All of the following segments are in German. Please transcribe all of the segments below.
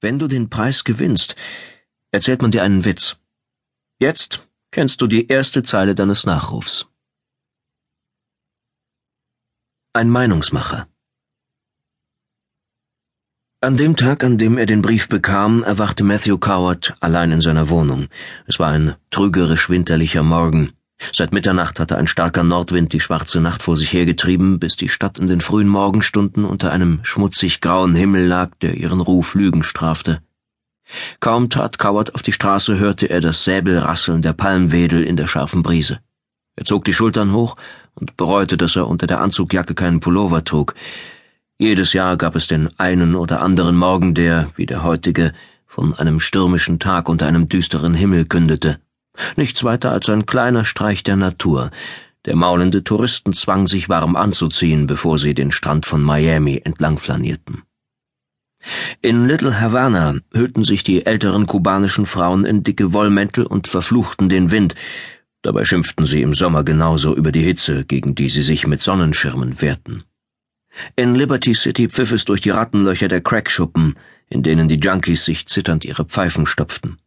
Wenn du den Preis gewinnst, erzählt man dir einen Witz. Jetzt kennst du die erste Zeile deines Nachrufs. Ein Meinungsmacher. An dem Tag, an dem er den Brief bekam, erwachte Matthew Coward allein in seiner Wohnung. Es war ein trügerisch winterlicher Morgen. Seit Mitternacht hatte ein starker Nordwind die schwarze Nacht vor sich hergetrieben, bis die Stadt in den frühen Morgenstunden unter einem schmutzig grauen Himmel lag, der ihren Ruf Lügen strafte. Kaum tat Coward auf die Straße, hörte er das Säbelrasseln der Palmwedel in der scharfen Brise. Er zog die Schultern hoch und bereute, dass er unter der Anzugjacke keinen Pullover trug. Jedes Jahr gab es den einen oder anderen Morgen, der, wie der heutige, von einem stürmischen Tag unter einem düsteren Himmel kündete. Nichts weiter als ein kleiner Streich der Natur. Der maulende Touristen zwang sich warm anzuziehen, bevor sie den Strand von Miami entlang flanierten. In Little Havana hüllten sich die älteren kubanischen Frauen in dicke Wollmäntel und verfluchten den Wind, dabei schimpften sie im Sommer genauso über die Hitze, gegen die sie sich mit Sonnenschirmen wehrten. In Liberty City pfiff es durch die Rattenlöcher der Crackschuppen, in denen die Junkies sich zitternd ihre Pfeifen stopften.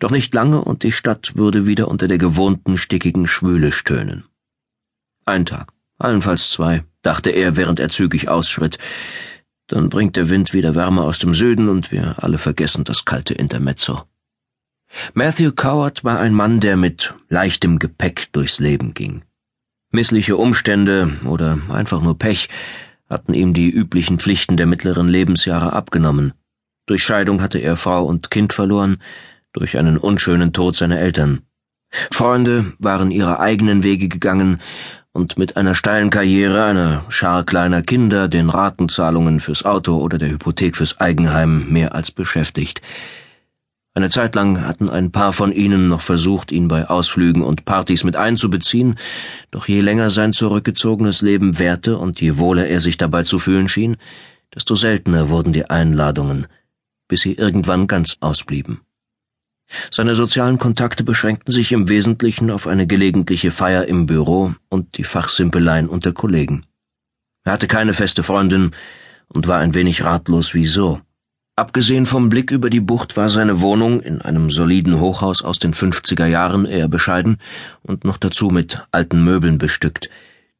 Doch nicht lange und die Stadt würde wieder unter der gewohnten stickigen Schwüle stöhnen. Ein Tag, allenfalls zwei, dachte er, während er zügig ausschritt. Dann bringt der Wind wieder Wärme aus dem Süden und wir alle vergessen das kalte Intermezzo. Matthew Coward war ein Mann, der mit leichtem Gepäck durchs Leben ging. Missliche Umstände oder einfach nur Pech hatten ihm die üblichen Pflichten der mittleren Lebensjahre abgenommen. Durch Scheidung hatte er Frau und Kind verloren, durch einen unschönen Tod seiner Eltern. Freunde waren ihre eigenen Wege gegangen und mit einer steilen Karriere, einer Schar kleiner Kinder, den Ratenzahlungen fürs Auto oder der Hypothek fürs Eigenheim mehr als beschäftigt. Eine Zeit lang hatten ein paar von ihnen noch versucht, ihn bei Ausflügen und Partys mit einzubeziehen, doch je länger sein zurückgezogenes Leben währte und je wohler er sich dabei zu fühlen schien, desto seltener wurden die Einladungen, bis sie irgendwann ganz ausblieben. Seine sozialen Kontakte beschränkten sich im Wesentlichen auf eine gelegentliche Feier im Büro und die Fachsimpeleien unter Kollegen. Er hatte keine feste Freundin und war ein wenig ratlos wieso. Abgesehen vom Blick über die Bucht war seine Wohnung in einem soliden Hochhaus aus den 50er Jahren eher bescheiden und noch dazu mit alten Möbeln bestückt.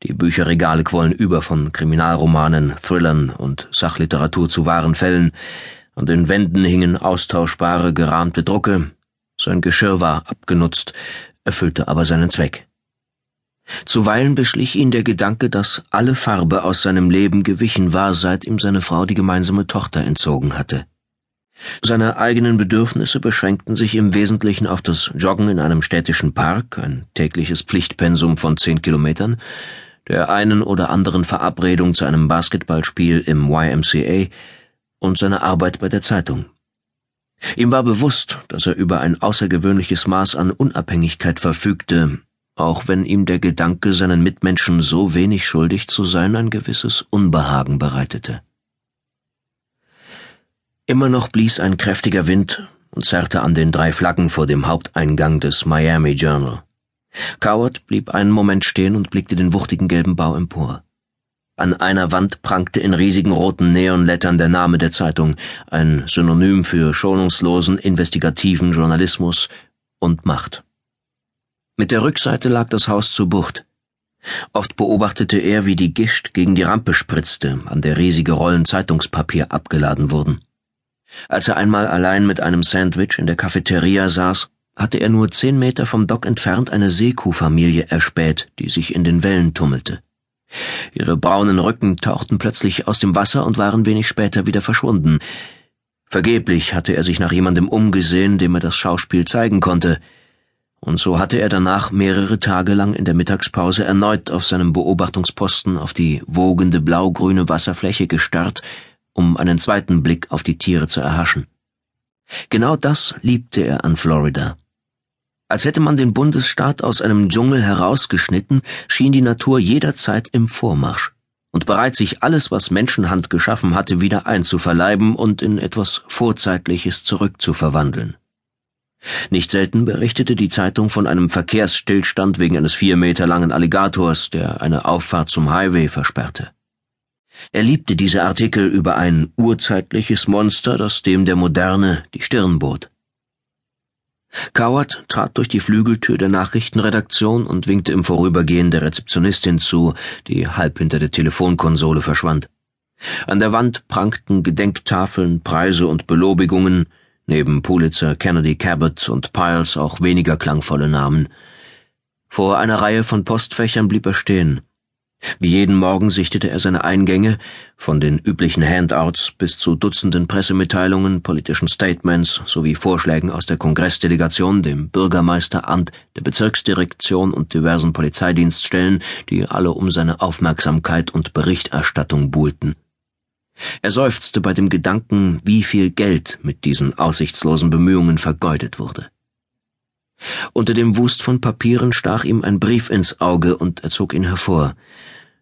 Die Bücherregale quollen über von Kriminalromanen, Thrillern und Sachliteratur zu wahren Fällen. An den Wänden hingen austauschbare, gerahmte Drucke, sein Geschirr war abgenutzt, erfüllte aber seinen Zweck. Zuweilen beschlich ihn der Gedanke, dass alle Farbe aus seinem Leben gewichen war, seit ihm seine Frau die gemeinsame Tochter entzogen hatte. Seine eigenen Bedürfnisse beschränkten sich im Wesentlichen auf das Joggen in einem städtischen Park, ein tägliches Pflichtpensum von zehn Kilometern, der einen oder anderen Verabredung zu einem Basketballspiel im YMCA und seine Arbeit bei der Zeitung. Ihm war bewusst, dass er über ein außergewöhnliches Maß an Unabhängigkeit verfügte, auch wenn ihm der Gedanke, seinen Mitmenschen so wenig schuldig zu sein, ein gewisses Unbehagen bereitete. Immer noch blies ein kräftiger Wind und zerrte an den drei Flaggen vor dem Haupteingang des Miami Journal. Coward blieb einen Moment stehen und blickte den wuchtigen gelben Bau empor. An einer Wand prangte in riesigen roten Neonlettern der Name der Zeitung, ein Synonym für schonungslosen investigativen Journalismus und Macht. Mit der Rückseite lag das Haus zur Bucht. Oft beobachtete er, wie die Gischt gegen die Rampe spritzte, an der riesige Rollen Zeitungspapier abgeladen wurden. Als er einmal allein mit einem Sandwich in der Cafeteria saß, hatte er nur zehn Meter vom Dock entfernt eine Seekuhfamilie erspäht, die sich in den Wellen tummelte. Ihre braunen Rücken tauchten plötzlich aus dem Wasser und waren wenig später wieder verschwunden. Vergeblich hatte er sich nach jemandem umgesehen, dem er das Schauspiel zeigen konnte, und so hatte er danach mehrere Tage lang in der Mittagspause erneut auf seinem Beobachtungsposten auf die wogende blaugrüne Wasserfläche gestarrt, um einen zweiten Blick auf die Tiere zu erhaschen. Genau das liebte er an Florida. Als hätte man den Bundesstaat aus einem Dschungel herausgeschnitten, schien die Natur jederzeit im Vormarsch und bereit, sich alles, was Menschenhand geschaffen hatte, wieder einzuverleiben und in etwas Vorzeitliches zurückzuverwandeln. Nicht selten berichtete die Zeitung von einem Verkehrsstillstand wegen eines vier Meter langen Alligators, der eine Auffahrt zum Highway versperrte. Er liebte diese Artikel über ein urzeitliches Monster, das dem der Moderne die Stirn bot. Coward trat durch die Flügeltür der Nachrichtenredaktion und winkte im Vorübergehen der Rezeptionistin zu, die halb hinter der Telefonkonsole verschwand. An der Wand prangten Gedenktafeln, Preise und Belobigungen, neben Pulitzer, Kennedy, Cabot und Piles auch weniger klangvolle Namen. Vor einer Reihe von Postfächern blieb er stehen. Wie jeden Morgen sichtete er seine Eingänge, von den üblichen Handouts bis zu Dutzenden Pressemitteilungen, politischen Statements sowie Vorschlägen aus der Kongressdelegation, dem Bürgermeisteramt, der Bezirksdirektion und diversen Polizeidienststellen, die alle um seine Aufmerksamkeit und Berichterstattung buhlten. Er seufzte bei dem Gedanken, wie viel Geld mit diesen aussichtslosen Bemühungen vergeudet wurde. Unter dem Wust von Papieren stach ihm ein Brief ins Auge und er zog ihn hervor.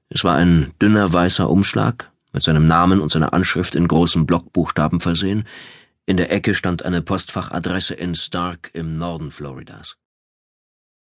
Es war ein dünner weißer Umschlag, mit seinem Namen und seiner Anschrift in großen Blockbuchstaben versehen. In der Ecke stand eine Postfachadresse in Stark im Norden Floridas.